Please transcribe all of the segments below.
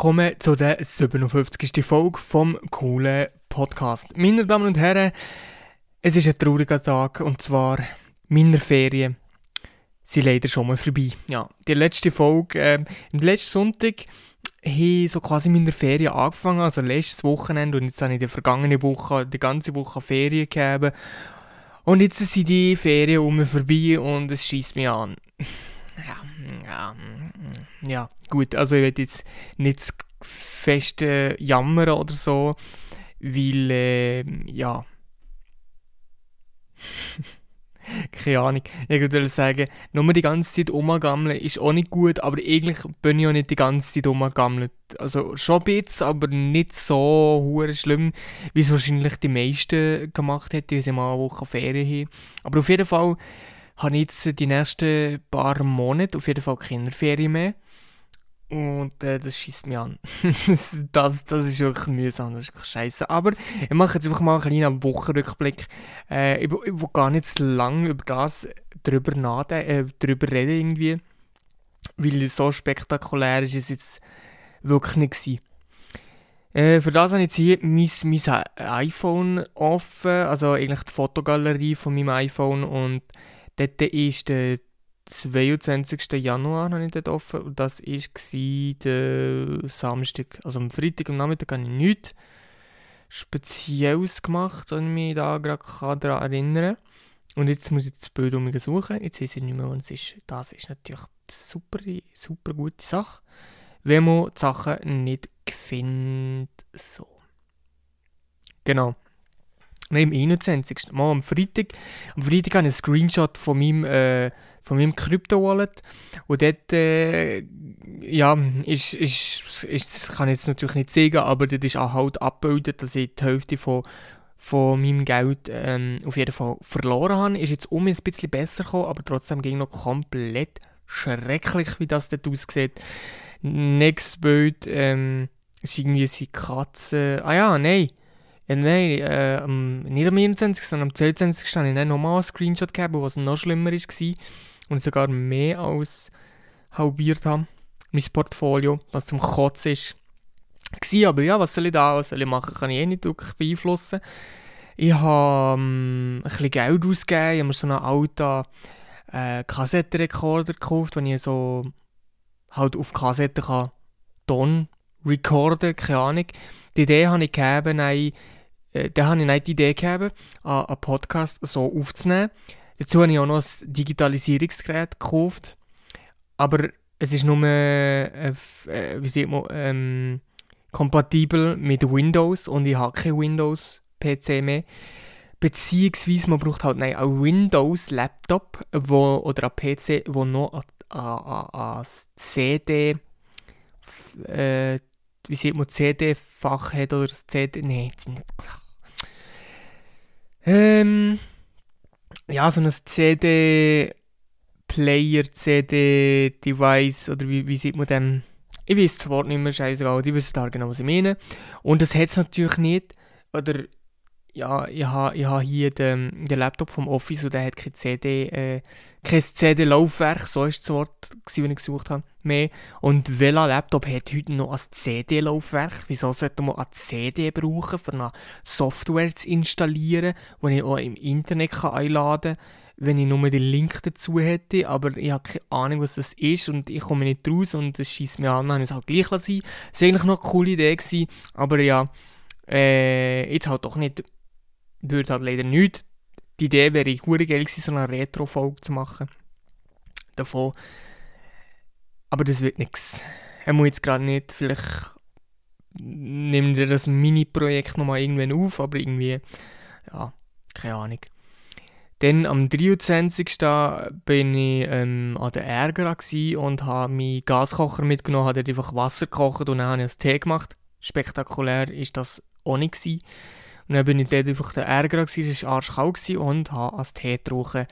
Willkommen zu der 57. Folge vom coolen Podcast. Meine Damen und Herren, es ist ein trauriger Tag und zwar meine Ferien sind leider schon mal vorbei. Ja, die letzte Folge, äh, am letzten Sonntag habe so quasi meine Ferien angefangen, also letztes Wochenende und jetzt habe ich die vergangene Woche, die ganze Woche Ferien gegeben und jetzt sind die Ferien um mich vorbei und es schießt mich an. Ja, ja, ja, gut, also ich will jetzt nicht fest äh, jammern oder so, weil, äh, ja, keine Ahnung, ich würde sagen, nur die ganze Zeit rumgammeln ist auch nicht gut, aber eigentlich bin ich auch nicht die ganze Zeit rumgammelt. Also schon ein bisschen, aber nicht so hure schlimm, wie es wahrscheinlich die meisten gemacht hätten, wenn sie mal eine Woche Ferien haben. Aber auf jeden Fall habe ich jetzt die nächsten paar Monate auf jeden Fall keine Ferien mehr. Und äh, das schießt mich an. das, das ist wirklich mühsam, das ist wirklich scheiße. Aber ich mache jetzt einfach mal einen kleinen Wochenrückblick. Äh, ich, ich will gar nicht so lange über das drüber, äh, drüber reden irgendwie. Weil so spektakulär ist es jetzt wirklich nicht. Äh, für das habe ich jetzt hier mein, mein iPhone offen, also eigentlich die Fotogalerie von meinem iPhone und dort ist der 22. Januar habe ich dort offen und das war der Samstag. Also am Freitag am Nachmittag habe ich nichts Spezielles gemacht, und mich da gerade daran erinnern Und jetzt muss ich das Bild um mich suchen. Jetzt weiß ich nicht mehr, was es ist. Das ist natürlich eine super, super gute Sache, wenn man die Sachen nicht findet. So. Genau. Nein, am 21. Mal am Freitag. Am Freitag habe ich einen Screenshot von meinem äh, von meinem Krypto-Wallet. Und dort, äh, ja, ist, ist, ist, kann ich jetzt natürlich nicht sagen, aber dort ist auch halt abgebildet, dass ich die Hälfte von, von meinem Geld ähm, auf jeden Fall verloren habe. Ist jetzt um ein bisschen besser gekommen, aber trotzdem ging noch komplett schrecklich, wie das dort aussieht. Nächstes Bild ähm, ist irgendwie seine Katze. Ah ja, nein. Nein, äh, nicht am 21., sondern am 22. habe ich dann nochmal einen Screenshot gegeben, was noch schlimmer war und sogar mehr als halbiert habe. Mein Portfolio, was zum Kotzen ist. War, aber ja, was soll ich da, was soll ich machen, kann ich eh nicht wirklich beeinflussen. Ich habe ähm, ein bisschen Geld ausgegeben, ich habe mir so einen alten äh, Kassettenrekorder gekauft, den ich so halt auf Kassette kann Ton recorden, keine Ahnung. Die Idee habe ich gegeben, da habe ich nicht die Idee gegeben, einen Podcast so aufzunehmen. Dazu habe ich auch noch ein Digitalisierungsgerät gekauft. Aber es ist nur, äh, äh, wie sieht man, ähm, kompatibel mit Windows und ich habe kein Windows-PC mehr. Beziehungsweise man braucht halt nein, einen Windows-Laptop oder einen PC, wo noch ein CD, äh, wie sieht man, CD-Fach hat oder CD, nein. Ähm, ja, so ein CD-Player, CD-Device oder wie, wie sieht man dem? Ich weiß das Wort nicht mehr, scheißegal, die wissen da genau, was ich meine. Und das hat es natürlich nicht, oder ja, ich habe ich ha hier den, den Laptop vom Office und der hat kein CD, äh, kein CD-Laufwerk, so ist das Wort, das ich gesucht habe, mehr. Und welcher Laptop hat heute noch ein CD-Laufwerk? Wieso sollte man eine CD brauchen, um eine Software zu installieren, die ich auch im Internet kann einladen kann? wenn ich nur den Link dazu hätte, aber ich habe keine Ahnung, was das ist und ich komme nicht raus und es schießt mir an, dann es halt gleich sein. Das war eigentlich noch eine coole Idee gewesen, aber ja, äh, jetzt halt doch nicht würde halt leider nicht. Die Idee wäre ich geil gewesen, so eine Retro-Folge zu machen. Davon. Aber das wird nichts. Er muss jetzt gerade nicht. Vielleicht nimmt er das Mini-Projekt nochmal irgendwann auf, aber irgendwie, ja, keine Ahnung. Dann am 23. bin ich ähm, an der Ärger und habe meinen Gaskocher mitgenommen, habe einfach Wasser gekocht und dann habe ich einen Tee gemacht. Spektakulär ist das auch nicht gewesen. Und dann bin ich dort einfach der Ärger, es war arschkalt und habe als Tee getrunken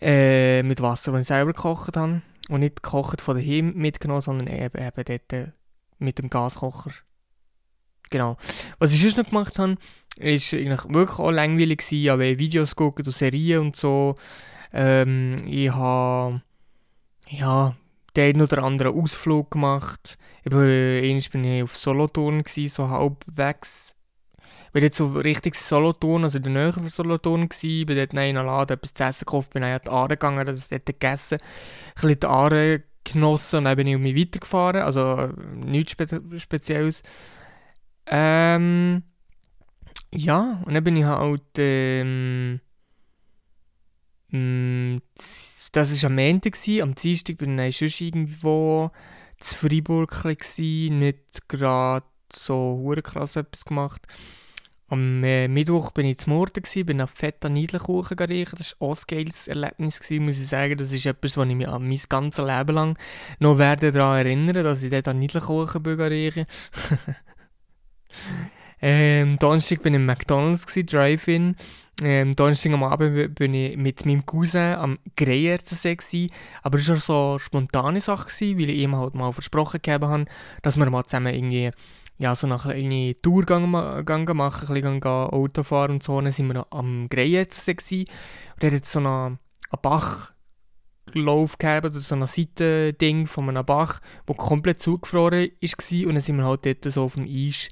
äh, mit Wasser, das ich selber gekocht habe. Und nicht gekocht von daheim mitgenommen, sondern eben, eben dort äh, mit dem Gaskocher. Genau. Was ich sonst noch gemacht habe, ist eigentlich wirklich auch langweilig gewesen. Ich habe Videos geguckt und Serien und so. Ähm, ich habe ja, den einen oder anderen Ausflug gemacht. Eben, einmal bin ich auf Solothurn, gewesen, so halbwegs. Bin jetzt so richtig Solothurn, also in der Nähe von Solothurn gewesen, bin dort in einen Laden etwas zu essen gekauft, bin dann an die Aare gegangen, das dort gegessen, ein bisschen die Aare genossen und dann bin ich um mich weitergefahren, also nichts Spe Spezielles. Ähm, ja, und dann bin ich halt, ähm, mh, das war am Montag, am Dienstag bin ich sonst irgendwo zu Freiburg, gewesen, nicht gerade so krass etwas gemacht. Am äh, Mittwoch bin ich zum Morden, bin auf fetter Niedelkuchen riechen. Das war auch ein geiles Erlebnis, gewesen, muss ich sagen. Das ist etwas, was ich mich an mein ganzes Leben lang noch werde daran erinnern, dass ich dort an Niedelkuchen rieche. ähm, Donnerstag bin ich im McDonalds, Drive-In. Ähm, Donnerstag am Abend bin ich mit meinem Cousin am Greierzensee gewesen. Aber es war so eine spontane Sache, gewesen, weil ich ihm halt mal versprochen habe, dass wir mal zusammen irgendwie ja, so nach eine Tourgang machen, ein bisschen Auto fahren und so. Dann sind wir am Greierzensee gewesen. Und er hat so einen, einen Bachlauf gehabt, oder so ein Seitending von einem Bach, der komplett zugefroren war. Und dann sind wir halt dort so auf dem Eis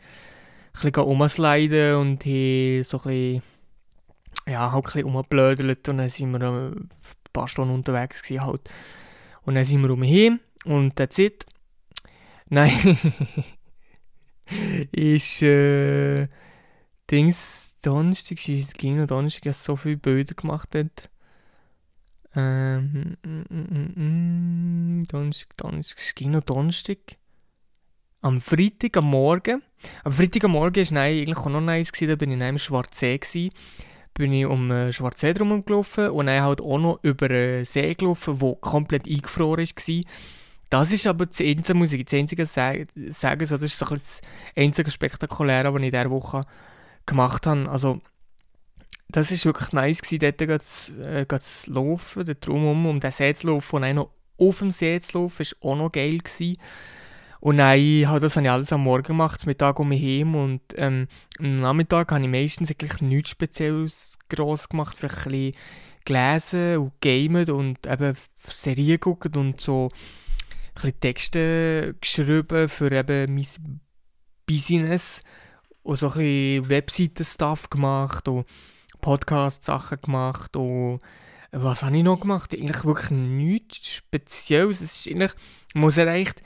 ein bisschen und haben so ein bisschen ja, halt ein rumgeblödelt und dann sind wir ein paar Stunden unterwegs gewesen halt. Und dann sind wir umher und that's it. Nein, ist äh, Dings Donnerstag, es ging noch Donnerstag, ich so viele Bilder gemacht dort. Ähm, mm, mm, Donnerstag, Donnerstag, es ging noch Donnerstag. Am Freitag am Morgen, am Freitag am Morgen war eigentlich auch noch nice, gewesen, da bin ich in einem Schwarzsee gewesen bin ich um äh, Schwarzsee drum gelaufen und dann halt auch noch über einen See gelaufen, der komplett eingefroren war. Das ist aber muss ich das einzige sagen, so, das ist so das einzige Spektakuläre, was ich in dieser Woche gemacht habe. Also, das war wirklich nice gewesen, dort zu, äh, zu laufen, dort drumherum, um den See zu laufen und auch noch auf dem See zu laufen, war auch noch geil gewesen. Und dann habe das habe ich alles am Morgen gemacht, Mittag um mich heim und ähm, am Nachmittag habe ich meistens eigentlich nichts Spezielles gross gemacht, vielleicht ein bisschen gelesen und gamet und eben Serien geguckt und so bisschen Texte geschrieben für eben mein Business und so ein bisschen Webseiten-Stuff gemacht und Podcast-Sachen gemacht und was habe ich noch gemacht? Eigentlich wirklich nichts Spezielles. Es ist eigentlich, muss ja echt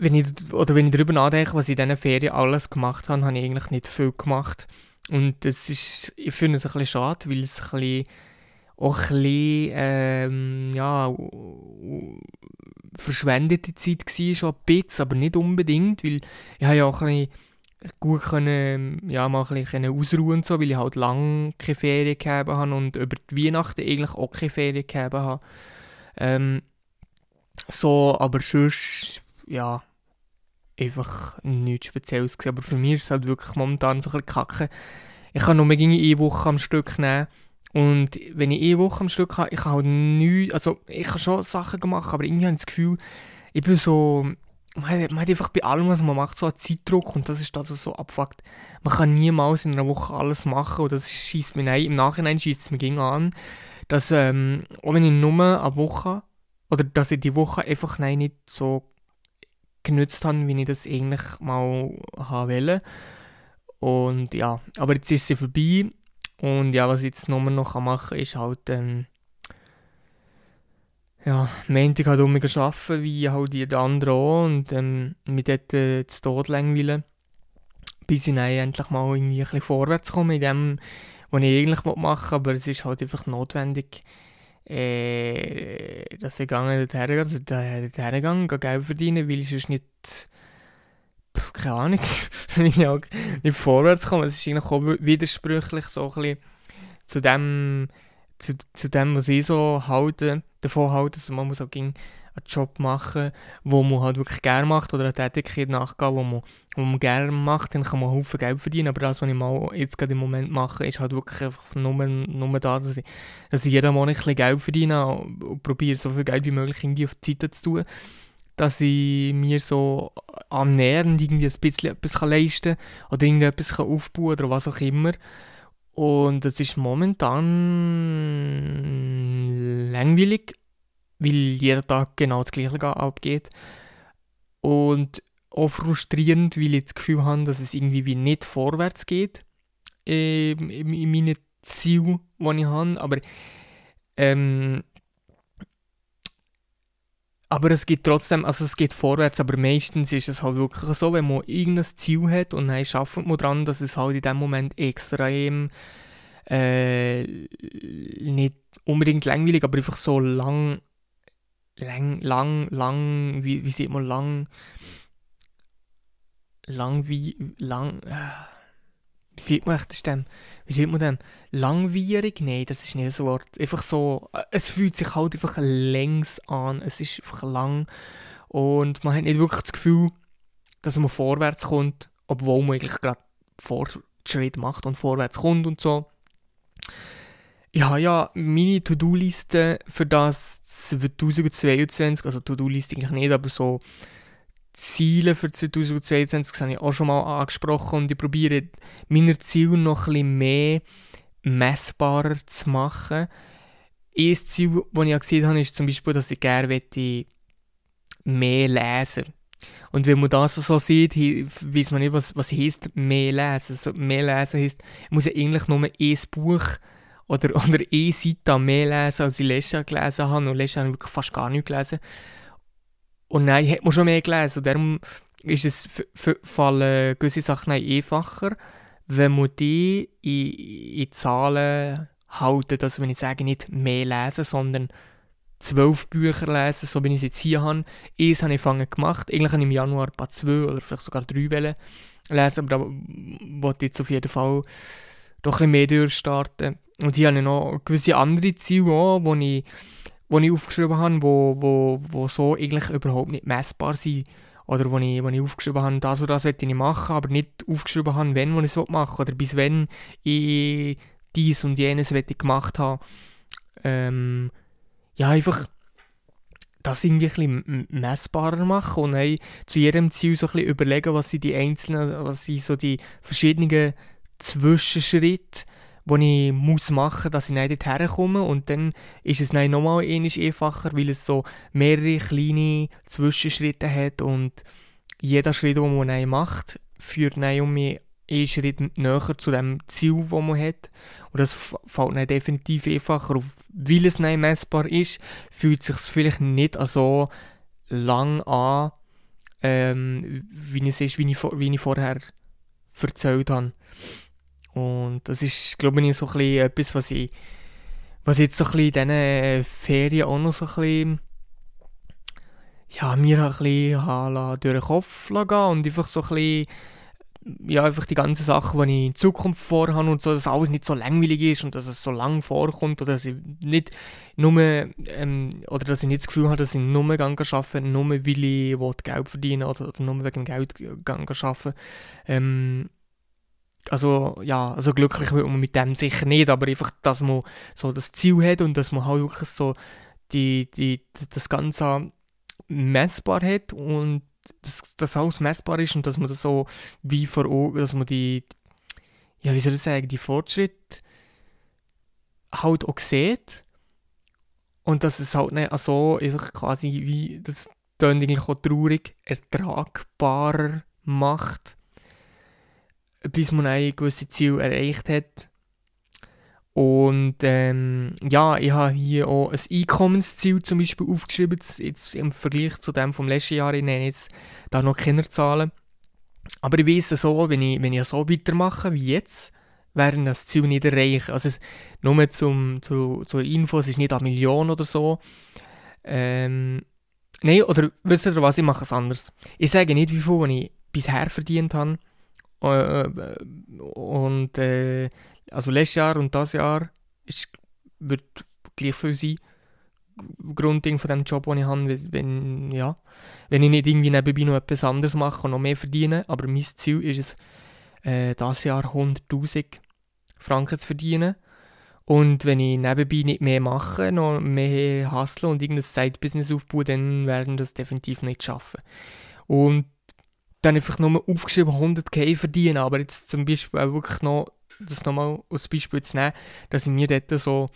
wenn ich, oder wenn ich darüber nachdenke, was ich in diesen Ferien alles gemacht habe, habe ich eigentlich nicht viel gemacht. Und das ist, ich finde es ein bisschen schade, weil es ein bisschen, auch ein bisschen, ähm, ja, verschwendete Zeit war, schon ein bisschen, aber nicht unbedingt, weil ich ja auch ein gut können, ja, mal ein bisschen ausruhen und so, weil ich halt lange keine Ferien gehabt habe und über die Weihnachten eigentlich auch keine Ferien gehabt habe. Ähm, so, aber sonst, ja, einfach nichts Spezielles gewesen. Aber für mich ist es halt wirklich momentan so ein bisschen kacke. Ich kann nur eine Woche am Stück nehmen. Und wenn ich eine Woche am Stück habe, ich habe halt nichts, also ich habe schon Sachen gemacht, aber irgendwie habe ich das Gefühl, ich bin so, man hat, man hat einfach bei allem, was man macht, so einen Zeitdruck und das ist das, was so abfuckt. Man kann niemals in einer Woche alles machen und das schießt mir nein, im Nachhinein schießt es mir gegen an, dass, ähm, auch wenn ich nur eine Woche, oder dass ich die Woche einfach nein, nicht so genützt habe, wie ich das eigentlich mal haben wollte. Und ja, aber jetzt ist sie vorbei. Und ja, was ich jetzt nur noch machen kann, ist halt, ähm, ja, Montag halt um arbeiten, wie halt die anderen auch. Und ähm, mich dort äh, zu Tod langweilen. Bis ich dann endlich mal irgendwie ein bisschen vorwärts komme in dem, was ich eigentlich machen will. Aber es ist halt einfach notwendig, äh, dass ich gegangen dorthin also dorthin gegangen, Geld verdienen, weil ich sonst nicht, pff, keine Ahnung, nicht vorwärts komme. Es ist eigentlich auch widersprüchlich so ein bisschen zu dem, zu, zu dem, was ich so halte, davon halte, also man muss auch einen Job machen, wo man halt wirklich gerne macht oder eine Tätigkeit nachgehen, wo man, man gerne macht, dann kann man Haufen Geld verdienen. Aber das, was ich mal jetzt gerade im Moment mache, ist halt wirklich einfach nur, nur da, dass ich, dass ich jeden Monat ein bisschen Geld verdiene und probiere so viel Geld wie möglich irgendwie auf die Seite zu tun, dass ich mir so annähernd irgendwie ein bisschen etwas leisten kann oder irgendetwas aufbauen oder was auch immer. Und es ist momentan langweilig weil jeder Tag genau das gleiche abgeht. Und auch frustrierend, weil ich das Gefühl habe, dass es irgendwie wie nicht vorwärts geht ähm, in, in meinen Zielen, die ich habe. Aber, ähm, aber es geht trotzdem, also es geht vorwärts, aber meistens ist es halt wirklich so, wenn man irgendein Ziel hat und dann schafft man daran, dass es halt in dem Moment extrem äh, nicht unbedingt langweilig, aber einfach so lang, lang, lang, lang, wie, wie sieht man lang, lang wie, lang, äh, wie sieht man das denn, wie sieht man denn, langwierig? Nein, das ist nicht das Wort, einfach so, äh, es fühlt sich halt einfach längs an, es ist einfach lang und man hat nicht wirklich das Gefühl, dass man vorwärts kommt, obwohl man eigentlich gerade Fortschritt macht und vorwärts kommt und so. Ich habe ja meine To-Do-Liste für das 2022, also To-Do-Liste eigentlich nicht, aber so Ziele für 2022 habe ich auch schon mal angesprochen und ich probiere meine Ziele noch ein bisschen mehr messbarer zu machen. Ein Ziel, das ich gesehen habe, ist zum Beispiel, dass ich gerne mehr lesen Und wenn man das so sieht, weiß man nicht, was, was heisst mehr lesen. Also mehr lesen heisst, ich muss ja eigentlich nur ein Buch oder, oder eine Seite mehr lesen, als ich letztes Jahr gelesen habe. Und letztes Jahr habe ich wirklich fast gar nicht gelesen. Und nein, hat man schon mehr gelesen. Und darum ist es fallen gewisse Sachen einfacher, wenn man die in, in Zahlen halten. Also wenn ich sage, nicht mehr lesen, sondern zwölf Bücher lesen, so wie ich es jetzt hier habe. Eins habe ich angefangen gemacht. Eigentlich habe ich im Januar ein paar zwei oder vielleicht sogar drei Wellen lesen, aber da wollte ich jetzt auf jeden Fall doch ein bisschen mehr durchstarten. Und hier habe ich noch gewisse andere Ziele die ich, wo ich aufgeschrieben habe, wo, wo, wo so eigentlich überhaupt nicht messbar sind. Oder wo ich, wo ich aufgeschrieben habe, das und das möchte ich machen, aber nicht aufgeschrieben habe, wenn ich es machen Oder bis wenn ich dies und jenes ich gemacht habe. Ähm, ja, einfach das irgendwie ein bisschen messbarer machen und dann zu jedem Ziel so ein bisschen überlegen, was sind die einzelnen, was sind so die verschiedenen Zwischenschritte, die ich muss machen muss, dass ich nicht herkomme. Und dann ist es dann nochmal einfacher, weil es so mehrere kleine Zwischenschritte hat und jeder Schritt, den man macht, führt um einen Schritt näher zu dem Ziel, das man hat. Und das fällt dann definitiv einfacher auf. Weil es dann messbar ist, fühlt es sich vielleicht nicht so lang an, ähm, wie es ist, wie ich, wie ich vorher erzählt habe. Und das ist, glaube ich, so ein bisschen etwas, was ich, was jetzt so ein bisschen in diesen Ferien auch noch so ein bisschen, ja, mir ein bisschen durch den Kopf gehen und einfach so ein bisschen, ja, einfach die ganzen Sachen, die ich in Zukunft vorhabe und so, dass alles nicht so langweilig ist und dass es so lang vorkommt oder dass ich nicht nur, ähm, oder dass ich nicht das Gefühl habe, dass ich nur arbeite, nur weil ich Geld verdienen oder, oder nur wegen Geld arbeite. Ähm, also ja, also glücklich wird man mit dem sicher nicht, aber einfach, dass man so das Ziel hat und dass man halt wirklich so die, die, das Ganze messbar hat und dass das alles messbar ist und dass man das so wie vor Augen, dass man die, ja wie soll ich sagen, die Fortschritte halt auch sieht und dass es halt nicht so einfach quasi wie, das klingt eigentlich auch traurig, ertragbarer macht bis man ein gewisses Ziel erreicht hat. Und ähm, ja, ich habe hier auch ein Einkommensziel zum Beispiel aufgeschrieben, jetzt im Vergleich zu dem vom letzten Jahr. Ich nenne jetzt da noch keine Zahlen. Aber ich weiß so, wenn ich, wenn ich so weitermache wie jetzt, werden das Ziel nicht erreichen. Also nur zum, zu, zur Info, es ist nicht eine Million oder so. Ähm, Nein, oder wisst ihr was, ich mache es anders. Ich sage nicht, wie viel ich bisher verdient habe, äh, und äh, also letztes Jahr und das Jahr ist, wird gleich viel sein. Grundding von dem Job, den ich habe, wenn, ja, wenn ich nicht irgendwie nebenbei noch etwas anderes mache und noch mehr verdiene. Aber mein Ziel ist es, äh, das Jahr 100'000 Franken zu verdienen. Und wenn ich nebenbei nicht mehr mache, noch mehr hustle und irgendein Side-Business aufbaue, dann werden das definitiv nicht schaffen. Und dann einfach nur aufgeschrieben 100k verdienen, aber jetzt zum Beispiel auch wirklich noch, das nochmal als Beispiel zu nehmen, dass ich mir dort so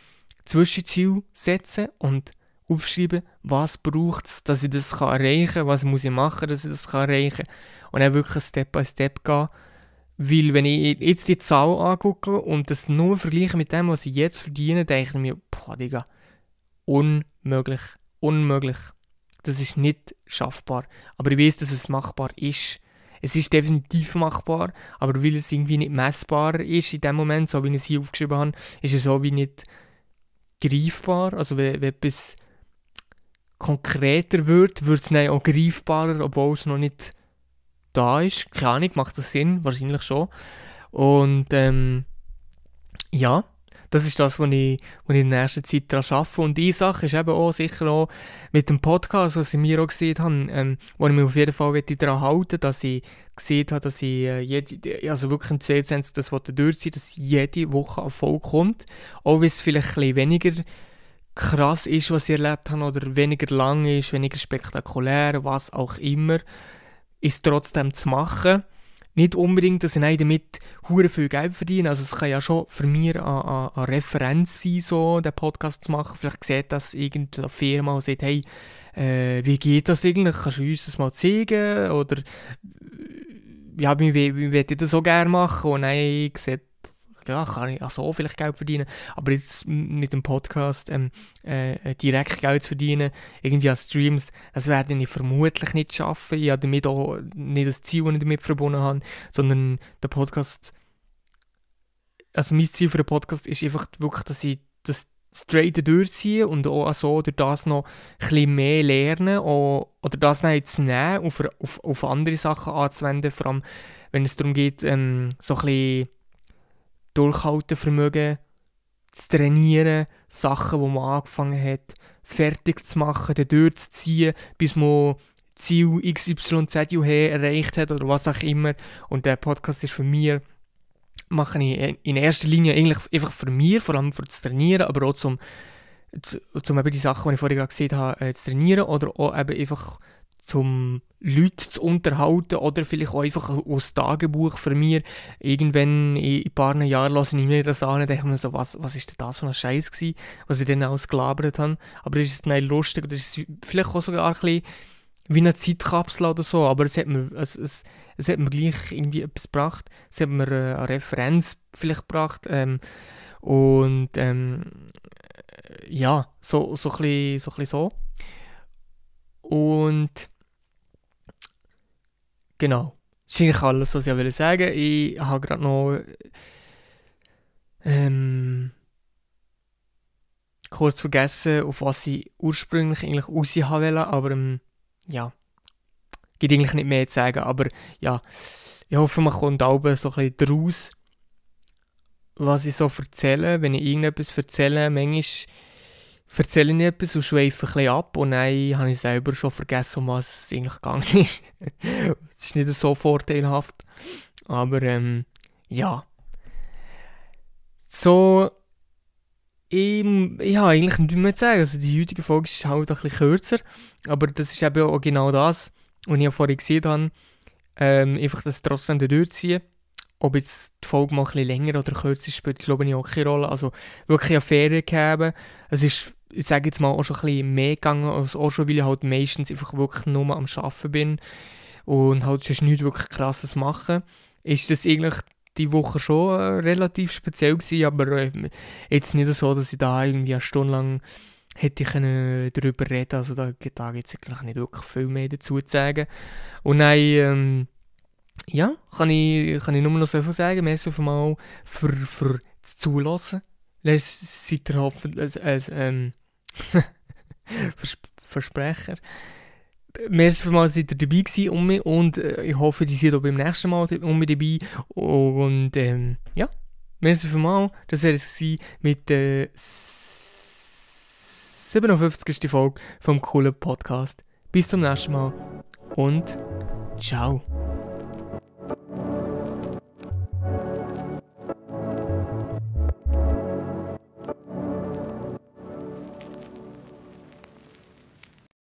Zwischenziel setze und aufschreiben, was braucht es, dass ich das kann erreichen kann, was muss ich machen, dass ich das kann erreichen kann. Und dann wirklich Step by Step gehen. Weil wenn ich jetzt die Zahl angucke und das nur vergleiche mit dem, was ich jetzt verdiene, denke ich mir, boah, Digga, unmöglich, unmöglich. Das ist nicht schaffbar. Aber ich weiß, dass es machbar ist. Es ist definitiv machbar, aber weil es irgendwie nicht messbar ist in dem Moment, so wie ich es hier aufgeschrieben habe, ist es so wie nicht greifbar. Also wenn, wenn etwas konkreter wird, wird es dann auch greifbarer, obwohl es noch nicht da ist. Keine Ahnung, macht das Sinn? Wahrscheinlich schon. Und ähm, ja, das ist das, was ich, was ich in der nächsten Zeit daran arbeite. Und die Sache ist eben auch sicher auch mit dem Podcast, was ich mir auch gesehen habe, ähm, wo ich mich auf jeden Fall daran halten dass ich gesehen habe, dass ich äh, jede, also wirklich im 22 das durchziehen dass jede Woche Erfolg kommt. Auch wenn es vielleicht ein weniger krass ist, was ich erlebt habe, oder weniger lang ist, weniger spektakulär, was auch immer, ist trotzdem zu machen nicht unbedingt, dass ich damit hure viel Geld verdiene. Also es kann ja schon für mich eine, eine, Referenz sein, so den Podcast zu machen. Vielleicht sieht das irgendeine Firma und sagt, hey, äh, wie geht das eigentlich? Kannst du uns das mal zeigen? Oder ja, wie, wie, wie würde ich das so gerne machen? Und nein, ich sehe ja, kann ich auch so vielleicht Geld verdienen, aber jetzt mit dem Podcast ähm, äh, direkt Geld zu verdienen, irgendwie an Streams, das werde ich vermutlich nicht schaffen. Ich habe damit auch nicht das Ziel, das ich damit verbunden habe, sondern der Podcast, also mein Ziel für den Podcast ist einfach wirklich, dass ich das straight durchziehe und auch so durch das noch ein mehr lernen oder das dann jetzt nehmen, auf, auf, auf andere Sachen anzuwenden, vor allem wenn es darum geht, ähm, so ein bisschen Durchhaltevermögen zu trainieren, Sachen, die man angefangen hat, fertig zu machen, dann durchzuziehen, bis man Ziel XYZ erreicht hat oder was auch immer. Und der Podcast ist für mich, mache ich in erster Linie eigentlich einfach für mich, vor allem für das Trainieren, aber auch zum, zum eben die Sachen, die ich vorhin gerade gesehen habe, äh, zu trainieren oder auch eben einfach zum Leute zu unterhalten oder vielleicht auch einfach aus Tagebuch für mich. Irgendwann in ein paar Jahren lasse ich mir das an und denke mir so, was, was ist denn das für ein Scheiß gewesen, was ich dann alles gelabert habe. Aber das ist dann lustig, das ist vielleicht auch sogar ein bisschen wie eine Zeitkapsel oder so, aber es hat mir, es, es, es hat mir gleich irgendwie etwas gebracht. Es hat mir äh, eine Referenz vielleicht gebracht ähm, und ähm, ja, so, so, ein bisschen, so ein bisschen so. Und Genau. Das ist eigentlich alles, was ich sagen wollte. Ich habe gerade noch ähm, kurz vergessen, auf was ich ursprünglich eigentlich raus wollte, aber ähm, ja, gibt eigentlich nicht mehr zu sagen, aber ja, ich hoffe, man kommt auch so ein bisschen daraus, was ich so erzähle, wenn ich irgendetwas erzähle, manchmal erzähle ich etwas und schweife ein bisschen ab und dann habe ich selber schon vergessen, um was es eigentlich gegangen ist. das ist nicht so vorteilhaft. Aber ähm, ja. So, ich, ich habe eigentlich nichts mehr zu sagen. Also die heutige Folge ist halt ein bisschen kürzer, aber das ist eben auch genau das, was ich vorhin gesehen habe. Ähm, einfach das trotzdem durchziehen. Ob jetzt die Folge mal ein länger oder kürzer ist, spielt glaube ich auch keine Rolle. Also wirklich eine Ferien geben. Es ist ich sage jetzt mal, auch schon ein bisschen mehr gegangen, als auch schon, weil ich halt meistens einfach wirklich nur am Arbeiten bin und halt sonst nichts wirklich krasses machen, ist das eigentlich die Woche schon äh, relativ speziell gewesen, aber äh, jetzt nicht so, dass ich da irgendwie eine Stunde lang hätte ich können darüber reden also da, da gibt es eigentlich nicht wirklich viel mehr dazu zu sagen. Und dann, ähm, ja, kann ich, kann ich nur noch so viel sagen, merci für mal für, für das Zulassen. Seid ihr hoffentlich, äh, ähm, Vers Versprecher. Merci vielmals, seid ihr dabei gewesen um mich und äh, ich hoffe, die sind auch beim nächsten Mal um mich dabei. Und ähm, ja, merci vielmals. Das war es mit der 57. Folge vom coolen Podcast. Bis zum nächsten Mal und ciao.